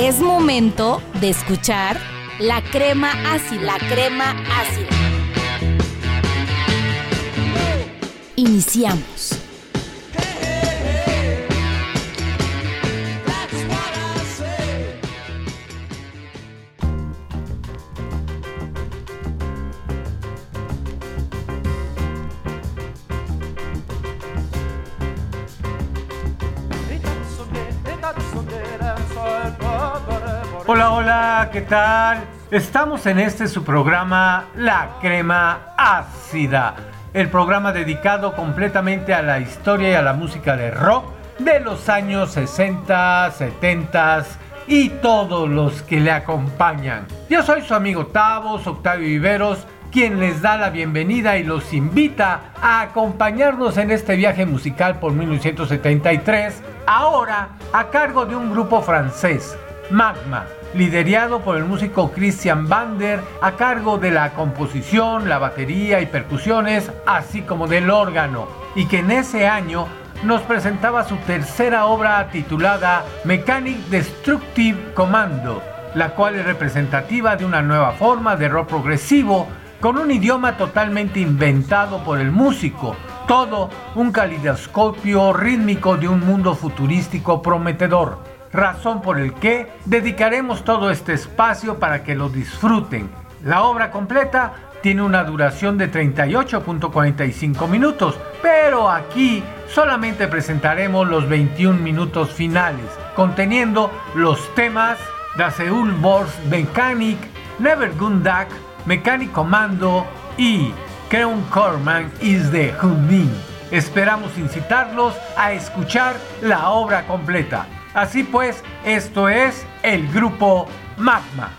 Es momento de escuchar la crema ácida, la crema ácida. Iniciamos. Hola, hola, ¿qué tal? Estamos en este su programa La Crema Ácida, el programa dedicado completamente a la historia y a la música de rock de los años 60, 70 y todos los que le acompañan. Yo soy su amigo Tavos, Octavio Viveros, quien les da la bienvenida y los invita a acompañarnos en este viaje musical por 1973, ahora a cargo de un grupo francés, Magma liderado por el músico Christian Bander, a cargo de la composición, la batería y percusiones, así como del órgano, y que en ese año nos presentaba su tercera obra titulada Mechanic Destructive Commando, la cual es representativa de una nueva forma de rock progresivo con un idioma totalmente inventado por el músico, todo un calidoscopio rítmico de un mundo futurístico prometedor razón por el que dedicaremos todo este espacio para que lo disfruten. La obra completa tiene una duración de 38.45 minutos, pero aquí solamente presentaremos los 21 minutos finales, conteniendo los temas Da Seoul Bors Mechanic, Never Gundak, Mechanic Commando y Creon Corman is the Houdin. Esperamos incitarlos a escuchar la obra completa. Así pues, esto es el grupo Magma.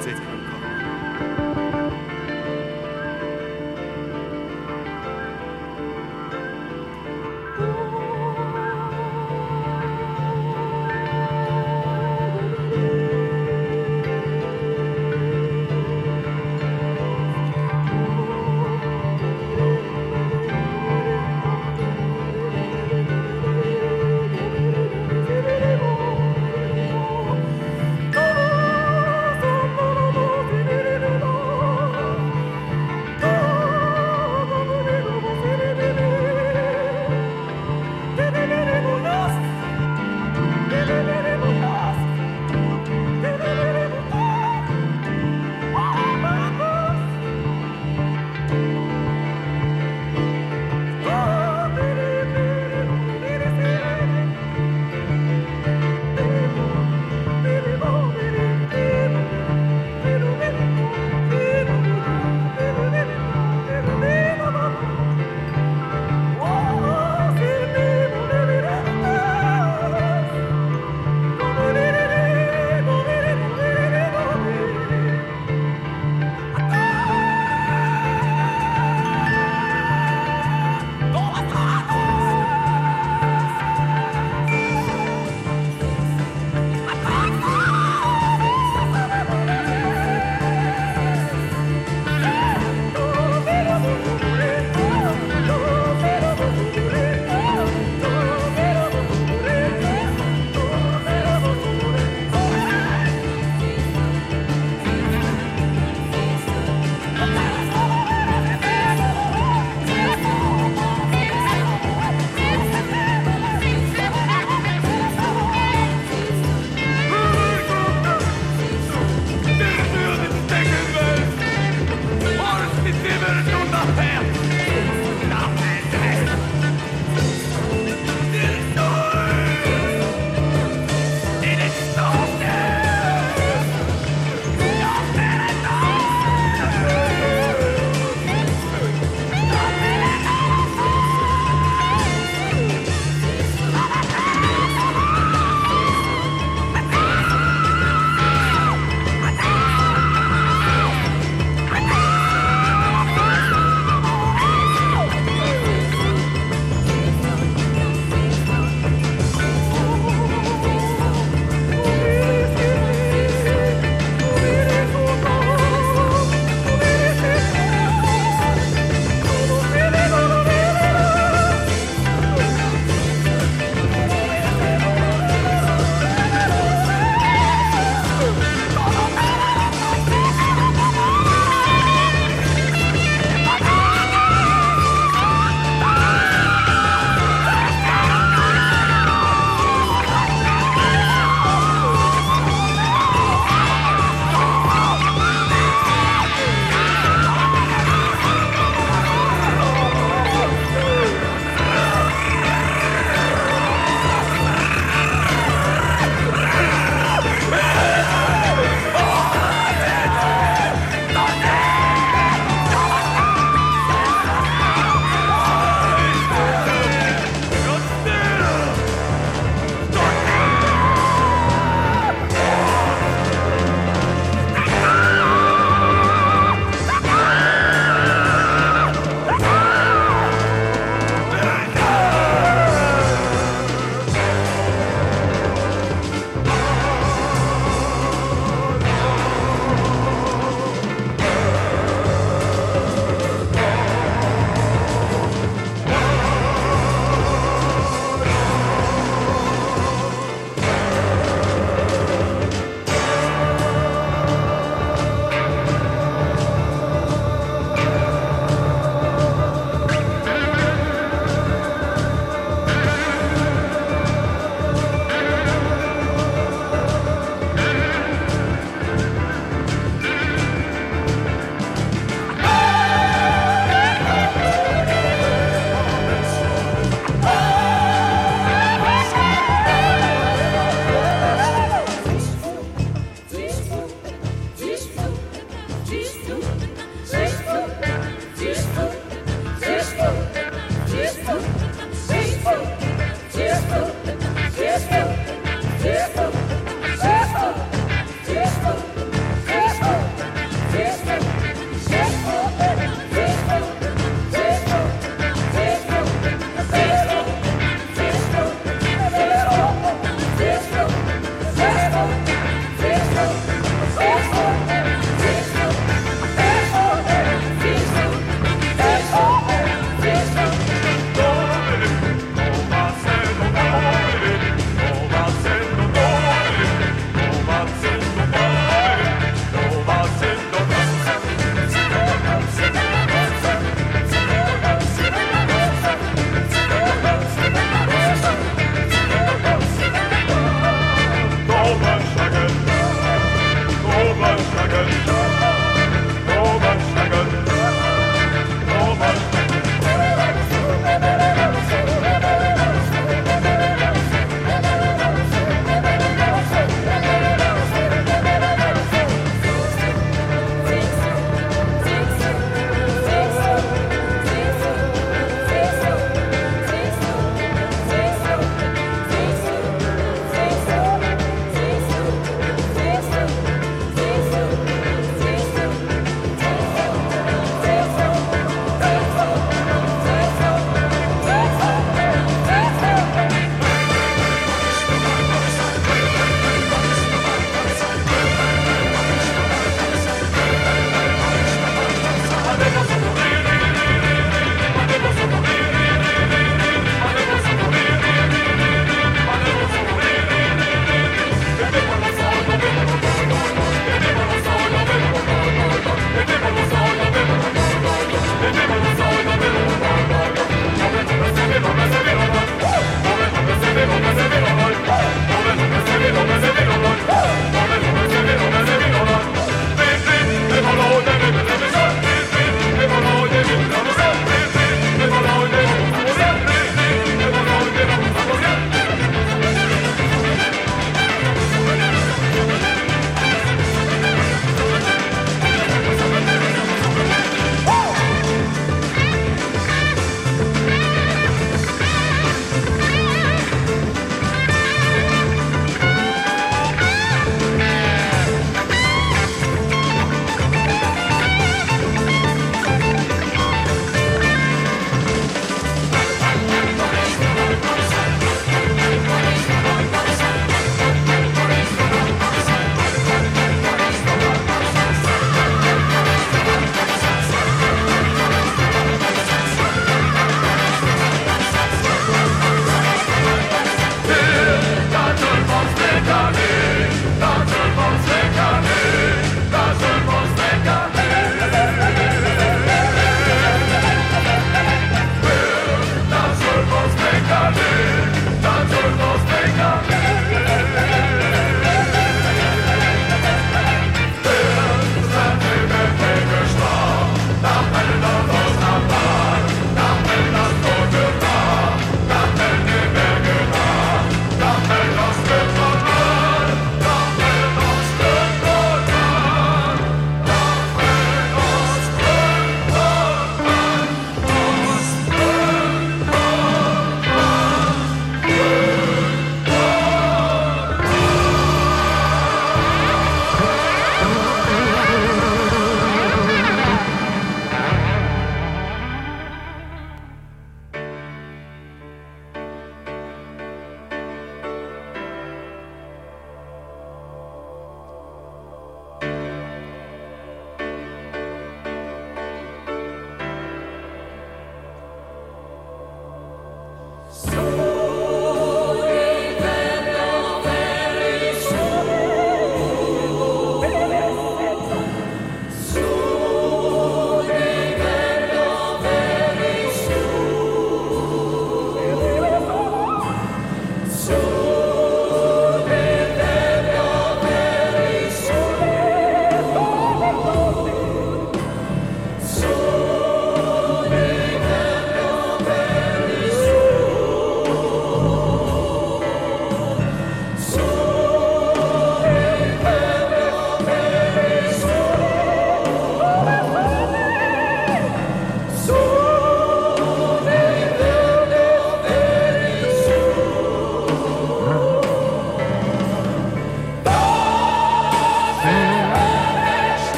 自己。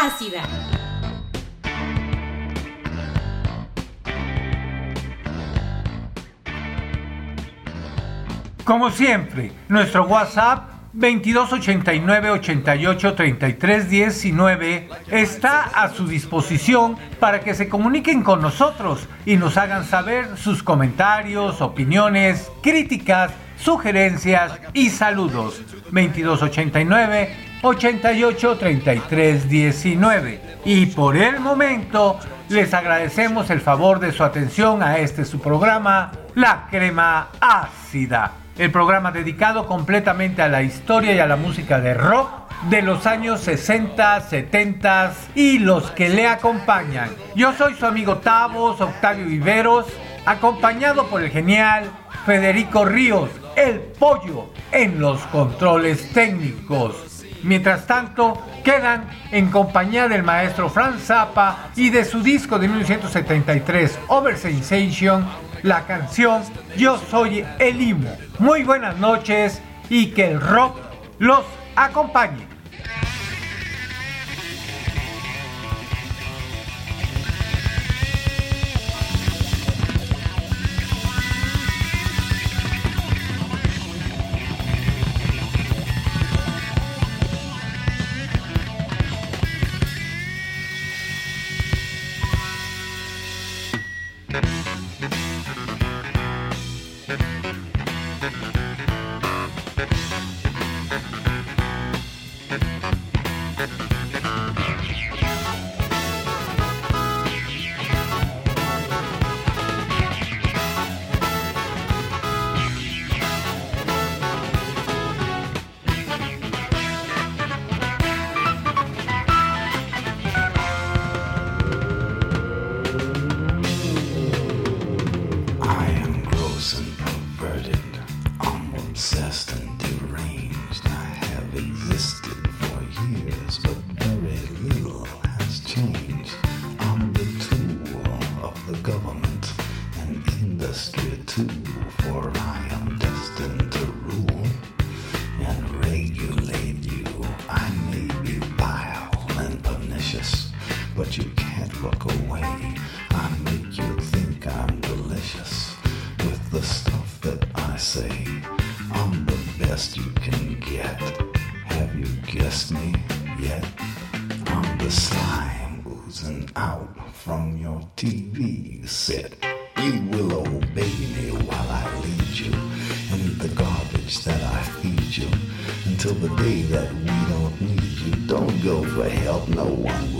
Ácida. Como siempre, nuestro WhatsApp 2289 88 33 19 está a su disposición para que se comuniquen con nosotros y nos hagan saber sus comentarios, opiniones, críticas, sugerencias y saludos. 2289 88 33 19. Y por el momento les agradecemos el favor de su atención a este su programa, La Crema Ácida el programa dedicado completamente a la historia y a la música de rock de los años 60, 70 y los que le acompañan. Yo soy su amigo Tavos, Octavio Viveros, acompañado por el genial Federico Ríos, el pollo en los controles técnicos. Mientras tanto, quedan en compañía del maestro Franz Zappa y de su disco de 1973, Over Sensation, la canción Yo Soy el Imo. Muy buenas noches y que el rock los acompañe. from your TV set. You will obey me while I lead you and the garbage that I feed you until the day that we don't need you. Don't go for help, no one will.